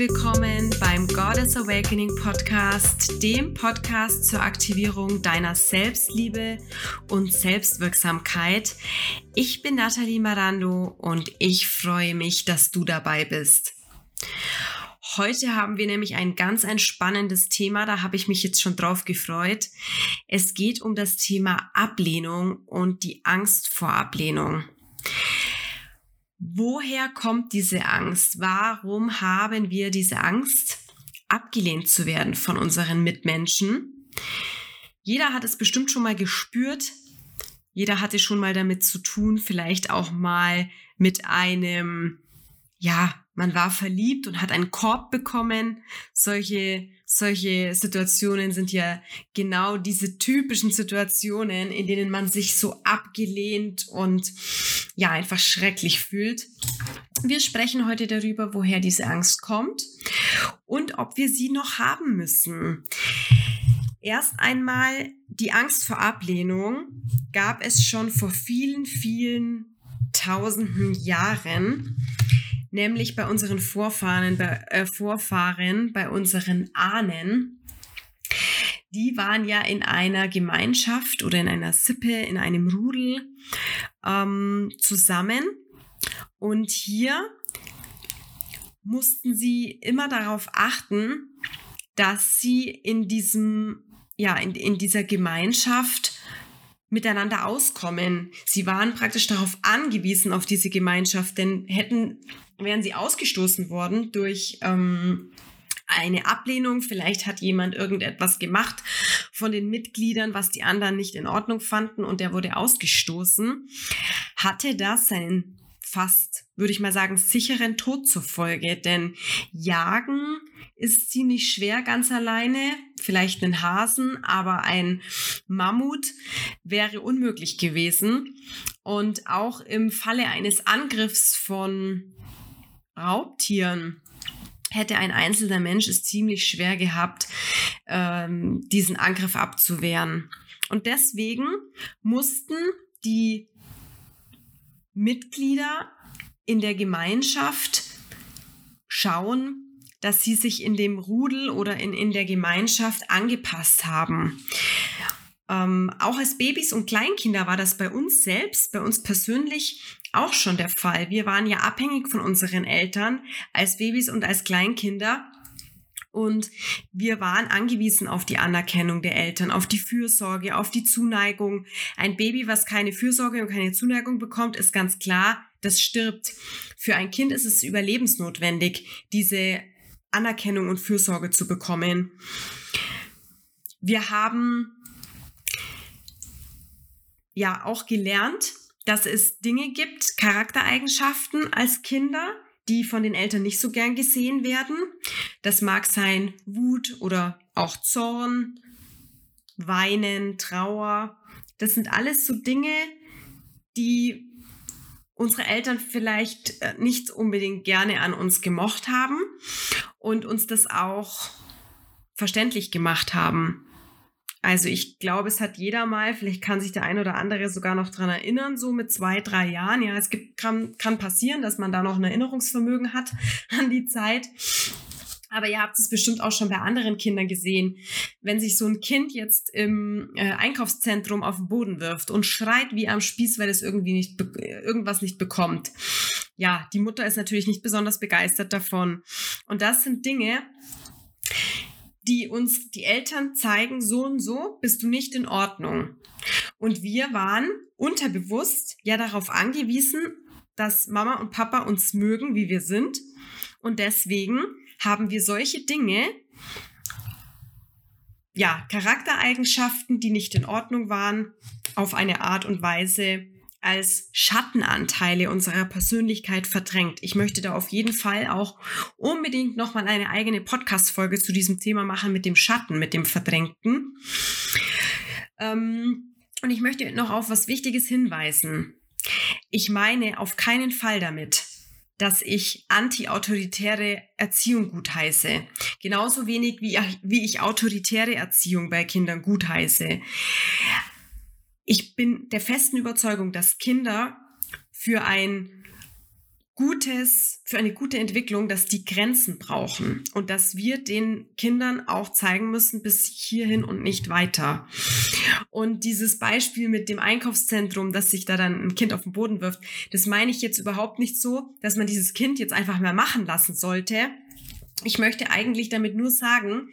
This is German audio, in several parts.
willkommen beim Goddess Awakening Podcast, dem Podcast zur Aktivierung deiner Selbstliebe und Selbstwirksamkeit. Ich bin Nathalie Marando und ich freue mich, dass du dabei bist. Heute haben wir nämlich ein ganz ein spannendes Thema, da habe ich mich jetzt schon drauf gefreut. Es geht um das Thema Ablehnung und die Angst vor Ablehnung. Woher kommt diese Angst? Warum haben wir diese Angst, abgelehnt zu werden von unseren Mitmenschen? Jeder hat es bestimmt schon mal gespürt. Jeder hatte schon mal damit zu tun, vielleicht auch mal mit einem, ja, man war verliebt und hat einen Korb bekommen. Solche, solche Situationen sind ja genau diese typischen Situationen, in denen man sich so abgelehnt und ja, einfach schrecklich fühlt. Wir sprechen heute darüber, woher diese Angst kommt und ob wir sie noch haben müssen. Erst einmal die Angst vor Ablehnung gab es schon vor vielen, vielen tausenden Jahren nämlich bei unseren Vorfahren, bei, äh, Vorfahren, bei unseren Ahnen. Die waren ja in einer Gemeinschaft oder in einer Sippe, in einem Rudel ähm, zusammen. Und hier mussten sie immer darauf achten, dass sie in diesem, ja, in, in dieser Gemeinschaft miteinander auskommen. Sie waren praktisch darauf angewiesen, auf diese Gemeinschaft, denn hätten wären sie ausgestoßen worden durch ähm, eine Ablehnung. Vielleicht hat jemand irgendetwas gemacht von den Mitgliedern, was die anderen nicht in Ordnung fanden und der wurde ausgestoßen. Hatte das seinen fast, würde ich mal sagen, sicheren Tod zur Folge. Denn Jagen ist ziemlich schwer ganz alleine. Vielleicht einen Hasen, aber ein Mammut wäre unmöglich gewesen. Und auch im Falle eines Angriffs von Raubtieren hätte ein einzelner Mensch es ziemlich schwer gehabt, ähm, diesen Angriff abzuwehren. Und deswegen mussten die Mitglieder in der Gemeinschaft schauen, dass sie sich in dem Rudel oder in, in der Gemeinschaft angepasst haben. Ähm, auch als Babys und Kleinkinder war das bei uns selbst, bei uns persönlich auch schon der Fall. Wir waren ja abhängig von unseren Eltern als Babys und als Kleinkinder. Und wir waren angewiesen auf die Anerkennung der Eltern, auf die Fürsorge, auf die Zuneigung. Ein Baby, was keine Fürsorge und keine Zuneigung bekommt, ist ganz klar, das stirbt. Für ein Kind ist es überlebensnotwendig, diese Anerkennung und Fürsorge zu bekommen. Wir haben ja auch gelernt, dass es Dinge gibt, Charaktereigenschaften als Kinder, die von den Eltern nicht so gern gesehen werden. Das mag sein Wut oder auch Zorn, Weinen, Trauer. Das sind alles so Dinge, die unsere Eltern vielleicht äh, nicht unbedingt gerne an uns gemocht haben und uns das auch verständlich gemacht haben. Also ich glaube, es hat jeder mal, vielleicht kann sich der ein oder andere sogar noch dran erinnern, so mit zwei, drei Jahren. Ja, es gibt, kann, kann passieren, dass man da noch ein Erinnerungsvermögen hat an die Zeit. Aber ihr habt es bestimmt auch schon bei anderen Kindern gesehen, wenn sich so ein Kind jetzt im äh, Einkaufszentrum auf den Boden wirft und schreit wie am Spieß, weil es irgendwie nicht irgendwas nicht bekommt. Ja, die Mutter ist natürlich nicht besonders begeistert davon. Und das sind Dinge, die uns die Eltern zeigen, so und so bist du nicht in Ordnung. Und wir waren unterbewusst ja darauf angewiesen, dass Mama und Papa uns mögen, wie wir sind. Und deswegen haben wir solche Dinge, ja, Charaktereigenschaften, die nicht in Ordnung waren, auf eine Art und Weise als Schattenanteile unserer Persönlichkeit verdrängt. Ich möchte da auf jeden Fall auch unbedingt nochmal eine eigene Podcast-Folge zu diesem Thema machen mit dem Schatten, mit dem Verdrängten. Ähm, und ich möchte noch auf was Wichtiges hinweisen. Ich meine auf keinen Fall damit, dass ich anti-autoritäre Erziehung gutheiße. Genauso wenig wie, wie ich autoritäre Erziehung bei Kindern gutheiße. Ich bin der festen Überzeugung, dass Kinder für ein gutes, für eine gute Entwicklung, dass die Grenzen brauchen und dass wir den Kindern auch zeigen müssen, bis hierhin und nicht weiter. Und dieses Beispiel mit dem Einkaufszentrum, dass sich da dann ein Kind auf den Boden wirft, das meine ich jetzt überhaupt nicht so, dass man dieses Kind jetzt einfach mehr machen lassen sollte. Ich möchte eigentlich damit nur sagen,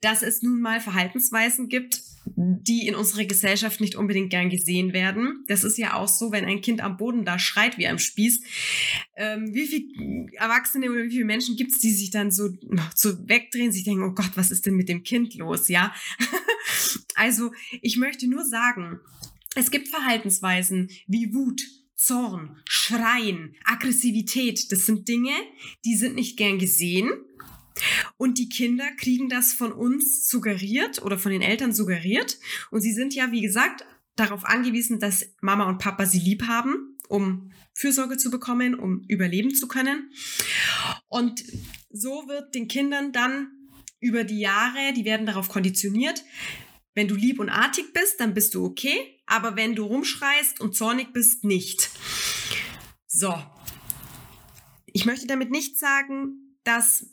dass es nun mal Verhaltensweisen gibt, die in unserer Gesellschaft nicht unbedingt gern gesehen werden. Das ist ja auch so, wenn ein Kind am Boden da schreit wie am Spieß. Ähm, wie viele Erwachsene oder wie viele Menschen gibt es, die sich dann so, so wegdrehen, sich denken, oh Gott, was ist denn mit dem Kind los, ja? also ich möchte nur sagen, es gibt Verhaltensweisen wie Wut, Zorn, Schreien, Aggressivität. Das sind Dinge, die sind nicht gern gesehen und die Kinder kriegen das von uns suggeriert oder von den Eltern suggeriert. Und sie sind ja, wie gesagt, darauf angewiesen, dass Mama und Papa sie lieb haben, um Fürsorge zu bekommen, um überleben zu können. Und so wird den Kindern dann über die Jahre, die werden darauf konditioniert, wenn du lieb und artig bist, dann bist du okay, aber wenn du rumschreist und zornig bist, nicht. So. Ich möchte damit nicht sagen, dass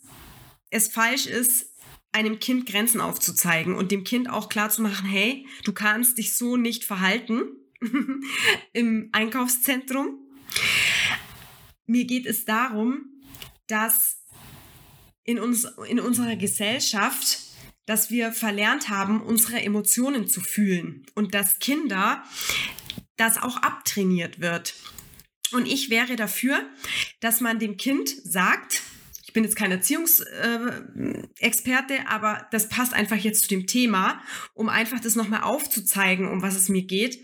es falsch ist, einem Kind Grenzen aufzuzeigen und dem Kind auch klar zu machen, hey, du kannst dich so nicht verhalten im Einkaufszentrum. Mir geht es darum, dass in, uns, in unserer Gesellschaft, dass wir verlernt haben, unsere Emotionen zu fühlen und dass Kinder das auch abtrainiert wird. Und ich wäre dafür, dass man dem Kind sagt, bin jetzt kein Erziehungsexperte, äh, aber das passt einfach jetzt zu dem Thema, um einfach das nochmal aufzuzeigen, um was es mir geht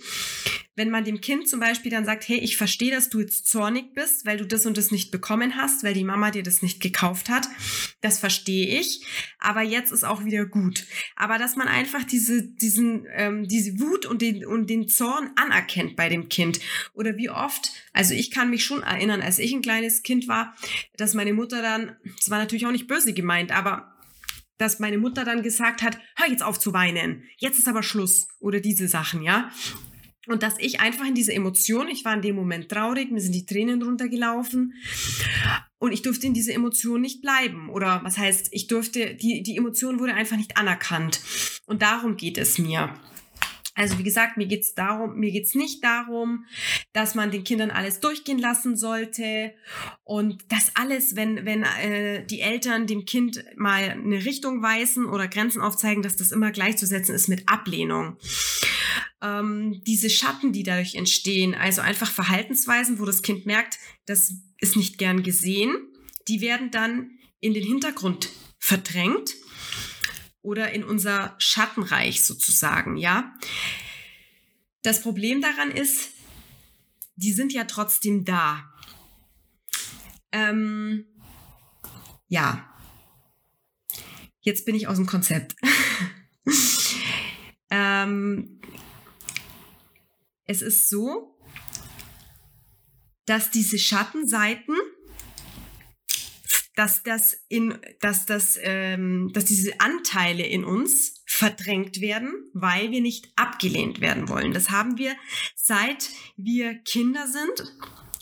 wenn man dem Kind zum Beispiel dann sagt, hey, ich verstehe, dass du jetzt zornig bist, weil du das und das nicht bekommen hast, weil die Mama dir das nicht gekauft hat, das verstehe ich, aber jetzt ist auch wieder gut. Aber dass man einfach diese, diesen, ähm, diese Wut und den, und den Zorn anerkennt bei dem Kind. Oder wie oft, also ich kann mich schon erinnern, als ich ein kleines Kind war, dass meine Mutter dann, das war natürlich auch nicht böse gemeint, aber dass meine Mutter dann gesagt hat, hör jetzt auf zu weinen, jetzt ist aber Schluss oder diese Sachen, ja. Und dass ich einfach in diese Emotion, ich war in dem Moment traurig, mir sind die Tränen runtergelaufen und ich durfte in diese Emotion nicht bleiben. Oder was heißt, ich durfte, die, die Emotion wurde einfach nicht anerkannt. Und darum geht es mir. Also wie gesagt, mir geht's darum, mir geht's nicht darum, dass man den Kindern alles durchgehen lassen sollte und das alles, wenn wenn äh, die Eltern dem Kind mal eine Richtung weisen oder Grenzen aufzeigen, dass das immer gleichzusetzen ist mit Ablehnung. Ähm, diese Schatten, die dadurch entstehen, also einfach Verhaltensweisen, wo das Kind merkt, das ist nicht gern gesehen, die werden dann in den Hintergrund verdrängt oder in unser Schattenreich sozusagen, ja. Das Problem daran ist, die sind ja trotzdem da. Ähm, ja. Jetzt bin ich aus dem Konzept. ähm, es ist so, dass diese Schattenseiten dass das in, dass das, ähm, dass diese Anteile in uns verdrängt werden, weil wir nicht abgelehnt werden wollen. Das haben wir seit wir Kinder sind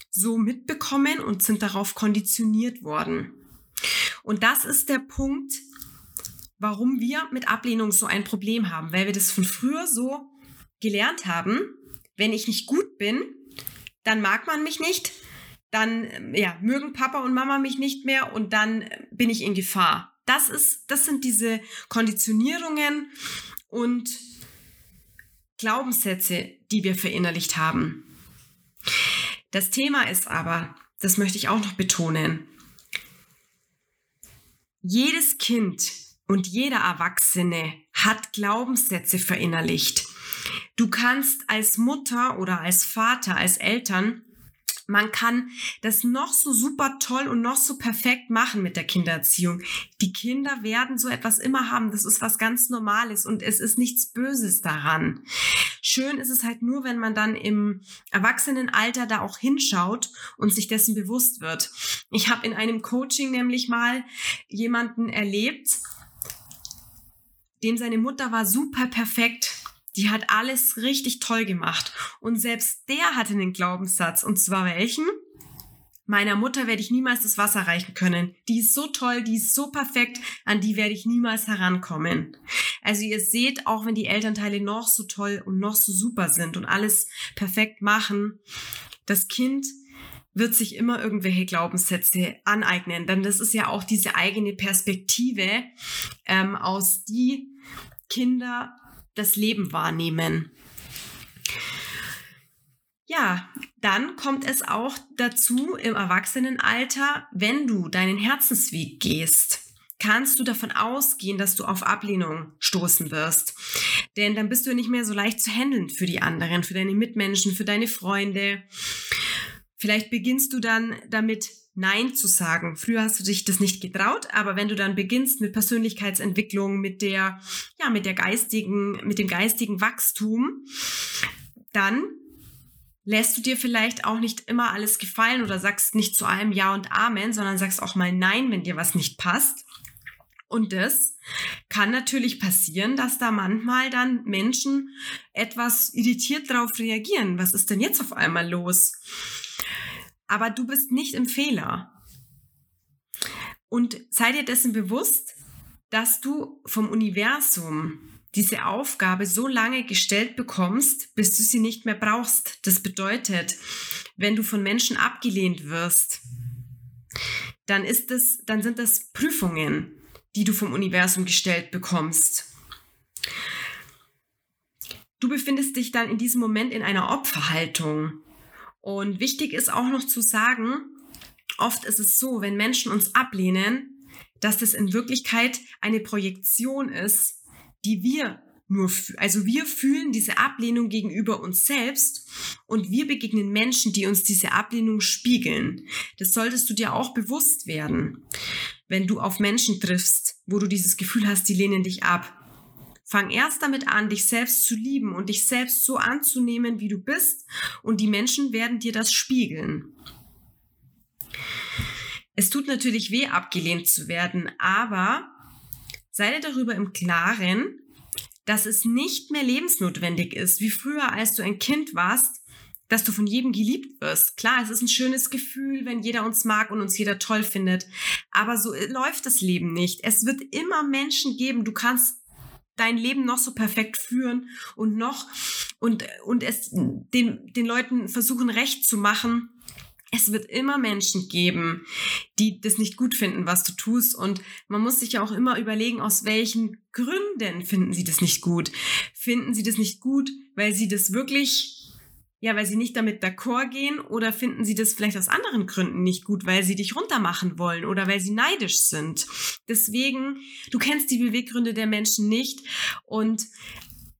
so mitbekommen und sind darauf konditioniert worden. Und das ist der Punkt, warum wir mit Ablehnung so ein Problem haben, weil wir das von früher so gelernt haben. Wenn ich nicht gut bin, dann mag man mich nicht, dann ähm, ja, mögen Papa und Mama mich nicht mehr und dann äh, bin ich in Gefahr. Das ist, das sind diese Konditionierungen und Glaubenssätze, die wir verinnerlicht haben. Das Thema ist aber, das möchte ich auch noch betonen, jedes Kind und jeder Erwachsene hat Glaubenssätze verinnerlicht. Du kannst als Mutter oder als Vater, als Eltern man kann das noch so super toll und noch so perfekt machen mit der Kindererziehung. Die Kinder werden so etwas immer haben. Das ist was ganz Normales und es ist nichts Böses daran. Schön ist es halt nur, wenn man dann im Erwachsenenalter da auch hinschaut und sich dessen bewusst wird. Ich habe in einem Coaching nämlich mal jemanden erlebt, dem seine Mutter war super perfekt die hat alles richtig toll gemacht. Und selbst der hatte einen Glaubenssatz. Und zwar welchen? Meiner Mutter werde ich niemals das Wasser reichen können. Die ist so toll, die ist so perfekt, an die werde ich niemals herankommen. Also ihr seht, auch wenn die Elternteile noch so toll und noch so super sind und alles perfekt machen, das Kind wird sich immer irgendwelche Glaubenssätze aneignen. Denn das ist ja auch diese eigene Perspektive, ähm, aus die Kinder das Leben wahrnehmen. Ja, dann kommt es auch dazu im Erwachsenenalter, wenn du deinen Herzensweg gehst, kannst du davon ausgehen, dass du auf Ablehnung stoßen wirst. Denn dann bist du nicht mehr so leicht zu handeln für die anderen, für deine Mitmenschen, für deine Freunde. Vielleicht beginnst du dann damit, Nein zu sagen. Früher hast du dich das nicht getraut, aber wenn du dann beginnst mit Persönlichkeitsentwicklung, mit der, ja, mit der geistigen, mit dem geistigen Wachstum, dann lässt du dir vielleicht auch nicht immer alles gefallen oder sagst nicht zu allem Ja und Amen, sondern sagst auch mal Nein, wenn dir was nicht passt. Und das kann natürlich passieren, dass da manchmal dann Menschen etwas irritiert darauf reagieren. Was ist denn jetzt auf einmal los? Aber du bist nicht im Fehler. Und sei dir dessen bewusst, dass du vom Universum diese Aufgabe so lange gestellt bekommst, bis du sie nicht mehr brauchst. Das bedeutet, wenn du von Menschen abgelehnt wirst, dann ist es, dann sind das Prüfungen, die du vom Universum gestellt bekommst. Du befindest dich dann in diesem Moment in einer Opferhaltung. Und wichtig ist auch noch zu sagen, oft ist es so, wenn Menschen uns ablehnen, dass das in Wirklichkeit eine Projektion ist die wir nur, also wir fühlen diese Ablehnung gegenüber uns selbst und wir begegnen Menschen, die uns diese Ablehnung spiegeln. Das solltest du dir auch bewusst werden, wenn du auf Menschen triffst, wo du dieses Gefühl hast, die lehnen dich ab. Fang erst damit an, dich selbst zu lieben und dich selbst so anzunehmen, wie du bist, und die Menschen werden dir das spiegeln. Es tut natürlich weh, abgelehnt zu werden, aber sei dir darüber im Klaren, dass es nicht mehr lebensnotwendig ist, wie früher, als du ein Kind warst, dass du von jedem geliebt wirst. Klar, es ist ein schönes Gefühl, wenn jeder uns mag und uns jeder toll findet. Aber so läuft das Leben nicht. Es wird immer Menschen geben. Du kannst dein Leben noch so perfekt führen und noch und, und es den, den Leuten versuchen recht zu machen es wird immer Menschen geben, die das nicht gut finden, was du tust. Und man muss sich ja auch immer überlegen, aus welchen Gründen finden sie das nicht gut. Finden sie das nicht gut, weil sie das wirklich, ja, weil sie nicht damit d'accord gehen oder finden sie das vielleicht aus anderen Gründen nicht gut, weil sie dich runtermachen wollen oder weil sie neidisch sind. Deswegen, du kennst die Beweggründe der Menschen nicht und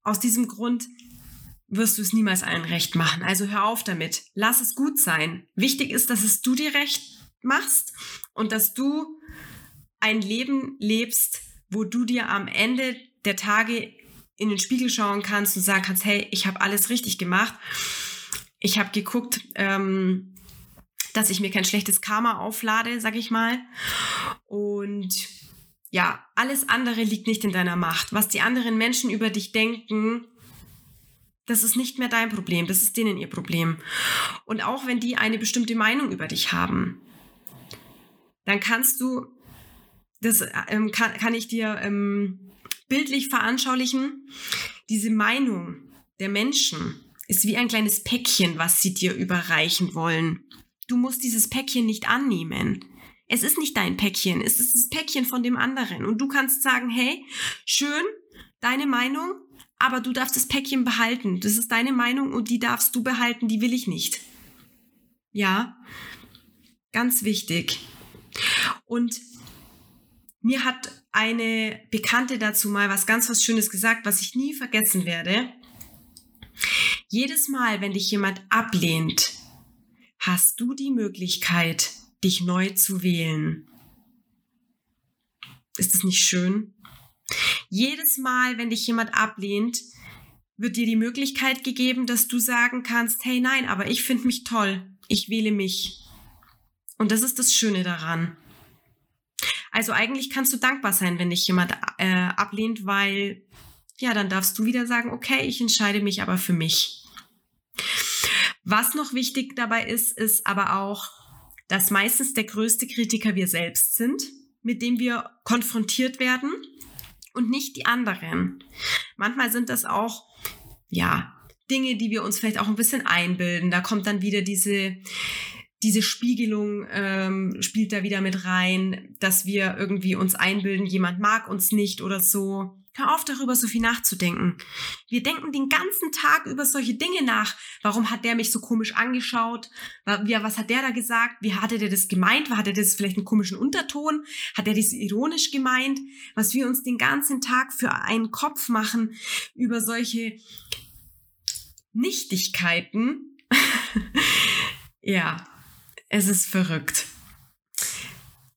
aus diesem Grund wirst du es niemals allen recht machen. Also hör auf damit. Lass es gut sein. Wichtig ist, dass es du dir recht machst und dass du ein Leben lebst, wo du dir am Ende der Tage in den Spiegel schauen kannst und sagen kannst, hey, ich habe alles richtig gemacht. Ich habe geguckt, ähm, dass ich mir kein schlechtes Karma auflade, sag ich mal. Und ja, alles andere liegt nicht in deiner Macht. Was die anderen Menschen über dich denken, das ist nicht mehr dein Problem, das ist denen ihr Problem. Und auch wenn die eine bestimmte Meinung über dich haben, dann kannst du, das ähm, kann, kann ich dir ähm, bildlich veranschaulichen, diese Meinung der Menschen ist wie ein kleines Päckchen, was sie dir überreichen wollen. Du musst dieses Päckchen nicht annehmen. Es ist nicht dein Päckchen, es ist das Päckchen von dem anderen. Und du kannst sagen, hey, schön, deine Meinung, aber du darfst das Päckchen behalten. Das ist deine Meinung und die darfst du behalten, die will ich nicht. Ja, ganz wichtig. Und mir hat eine Bekannte dazu mal was ganz was Schönes gesagt, was ich nie vergessen werde. Jedes Mal, wenn dich jemand ablehnt, hast du die Möglichkeit, dich neu zu wählen. Ist das nicht schön? Jedes Mal, wenn dich jemand ablehnt, wird dir die Möglichkeit gegeben, dass du sagen kannst, hey nein, aber ich finde mich toll, ich wähle mich. Und das ist das Schöne daran. Also eigentlich kannst du dankbar sein, wenn dich jemand äh, ablehnt, weil ja, dann darfst du wieder sagen, okay, ich entscheide mich aber für mich. Was noch wichtig dabei ist, ist aber auch, dass meistens der größte Kritiker wir selbst sind, mit dem wir konfrontiert werden und nicht die anderen. Manchmal sind das auch, ja, Dinge, die wir uns vielleicht auch ein bisschen einbilden. Da kommt dann wieder diese, diese Spiegelung ähm, spielt da wieder mit rein, dass wir irgendwie uns einbilden, jemand mag uns nicht oder so. Hör auf, darüber so viel nachzudenken. Wir denken den ganzen Tag über solche Dinge nach. Warum hat der mich so komisch angeschaut? Was hat der da gesagt? Wie hatte der das gemeint? Hat er das vielleicht einen komischen Unterton? Hat er das ironisch gemeint? Was wir uns den ganzen Tag für einen Kopf machen über solche Nichtigkeiten. ja, es ist verrückt.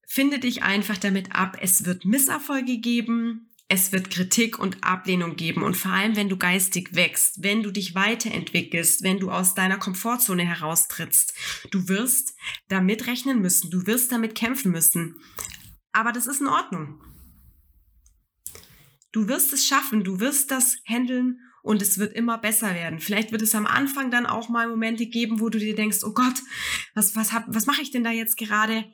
Finde dich einfach damit ab. Es wird Misserfolge geben. Es wird Kritik und Ablehnung geben und vor allem, wenn du geistig wächst, wenn du dich weiterentwickelst, wenn du aus deiner Komfortzone heraustrittst, du wirst damit rechnen müssen, du wirst damit kämpfen müssen. Aber das ist in Ordnung. Du wirst es schaffen, du wirst das handeln und es wird immer besser werden. Vielleicht wird es am Anfang dann auch mal Momente geben, wo du dir denkst, oh Gott, was, was, was mache ich denn da jetzt gerade?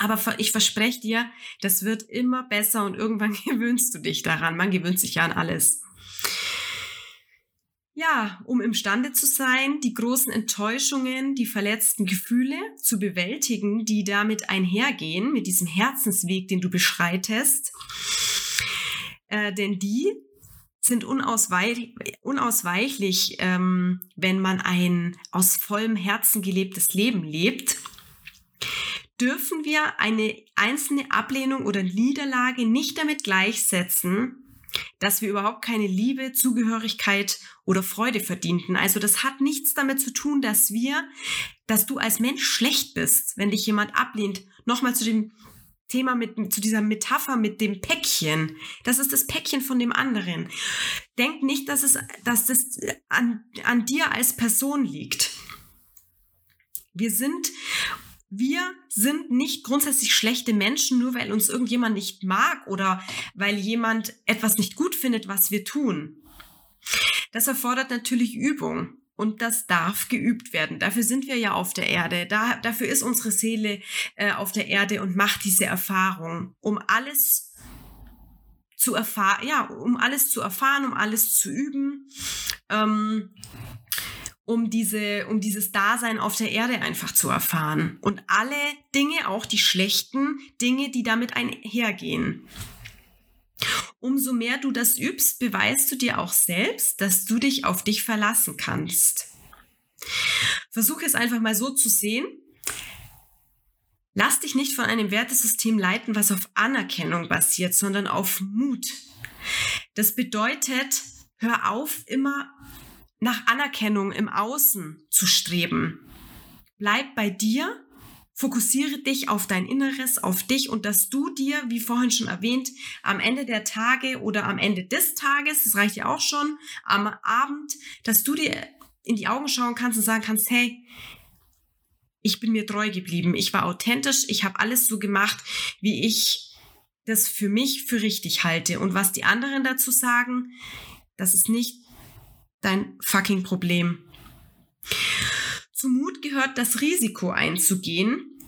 Aber ich verspreche dir, das wird immer besser und irgendwann gewöhnst du dich daran. Man gewöhnt sich ja an alles. Ja, um imstande zu sein, die großen Enttäuschungen, die verletzten Gefühle zu bewältigen, die damit einhergehen, mit diesem Herzensweg, den du beschreitest. Äh, denn die sind unausweich, unausweichlich, ähm, wenn man ein aus vollem Herzen gelebtes Leben lebt. Dürfen wir eine einzelne Ablehnung oder Niederlage nicht damit gleichsetzen, dass wir überhaupt keine Liebe, Zugehörigkeit oder Freude verdienten. Also das hat nichts damit zu tun, dass wir, dass du als Mensch schlecht bist, wenn dich jemand ablehnt. Nochmal zu dem Thema mit, zu dieser Metapher mit dem Päckchen. Das ist das Päckchen von dem anderen. Denk nicht, dass es, dass das an, an dir als Person liegt. Wir sind, wir sind nicht grundsätzlich schlechte Menschen, nur weil uns irgendjemand nicht mag oder weil jemand etwas nicht gut findet, was wir tun. Das erfordert natürlich Übung und das darf geübt werden. Dafür sind wir ja auf der Erde. Da, dafür ist unsere Seele äh, auf der Erde und macht diese Erfahrung, um alles zu erfahren, ja, um alles zu erfahren, um alles zu üben, ähm, um diese, um dieses Dasein auf der Erde einfach zu erfahren. Und alle Dinge, auch die schlechten Dinge, die damit einhergehen. Umso mehr du das übst, beweist du dir auch selbst, dass du dich auf dich verlassen kannst. Versuche es einfach mal so zu sehen. Lass dich nicht von einem Wertesystem leiten, was auf Anerkennung basiert, sondern auf Mut. Das bedeutet, hör auf, immer nach Anerkennung im Außen zu streben. Bleib bei dir Fokussiere dich auf dein Inneres, auf dich und dass du dir, wie vorhin schon erwähnt, am Ende der Tage oder am Ende des Tages, das reicht ja auch schon, am Abend, dass du dir in die Augen schauen kannst und sagen kannst, hey, ich bin mir treu geblieben, ich war authentisch, ich habe alles so gemacht, wie ich das für mich für richtig halte. Und was die anderen dazu sagen, das ist nicht dein fucking Problem. Zum Mut gehört das Risiko einzugehen,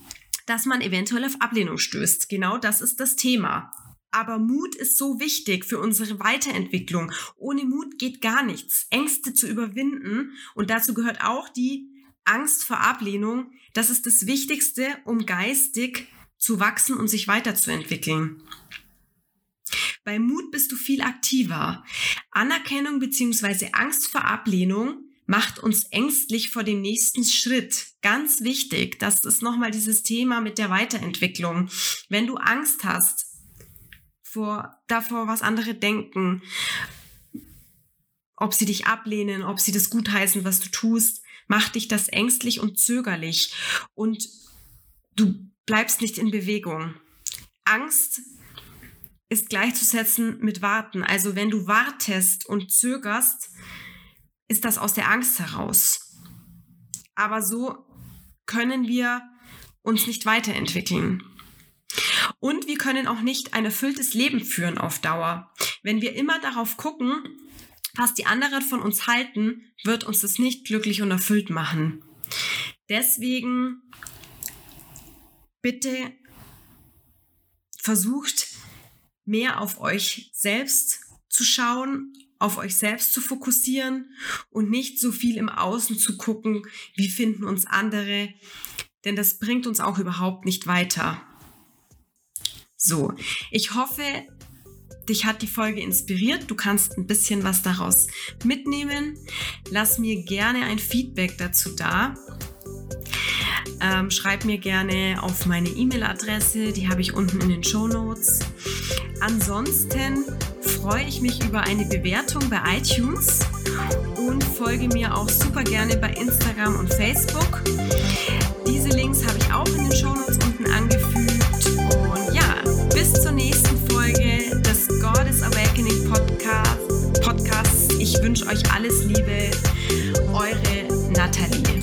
dass man eventuell auf Ablehnung stößt. Genau das ist das Thema. Aber Mut ist so wichtig für unsere Weiterentwicklung. Ohne Mut geht gar nichts. Ängste zu überwinden und dazu gehört auch die Angst vor Ablehnung. Das ist das Wichtigste, um geistig zu wachsen und sich weiterzuentwickeln. Bei Mut bist du viel aktiver. Anerkennung bzw. Angst vor Ablehnung macht uns ängstlich vor dem nächsten Schritt. Ganz wichtig, das ist nochmal dieses Thema mit der Weiterentwicklung. Wenn du Angst hast vor, davor, was andere denken, ob sie dich ablehnen, ob sie das gutheißen, was du tust, macht dich das ängstlich und zögerlich und du bleibst nicht in Bewegung. Angst ist gleichzusetzen mit Warten. Also wenn du wartest und zögerst, ist das aus der Angst heraus. Aber so können wir uns nicht weiterentwickeln. Und wir können auch nicht ein erfülltes Leben führen auf Dauer. Wenn wir immer darauf gucken, was die anderen von uns halten, wird uns das nicht glücklich und erfüllt machen. Deswegen bitte versucht mehr auf euch selbst zu schauen, auf euch selbst zu fokussieren und nicht so viel im Außen zu gucken, wie finden uns andere, denn das bringt uns auch überhaupt nicht weiter. So, ich hoffe, dich hat die Folge inspiriert. Du kannst ein bisschen was daraus mitnehmen. Lass mir gerne ein Feedback dazu da. Ähm, schreib mir gerne auf meine E-Mail-Adresse, die habe ich unten in den Show Notes. Ansonsten freue ich mich über eine Bewertung bei iTunes und folge mir auch super gerne bei Instagram und Facebook. Diese Links habe ich auch in den Show Notes unten angefügt. Und ja, bis zur nächsten Folge des Goddess Awakening Podcast, Podcasts. Ich wünsche euch alles Liebe. Eure Nathalie.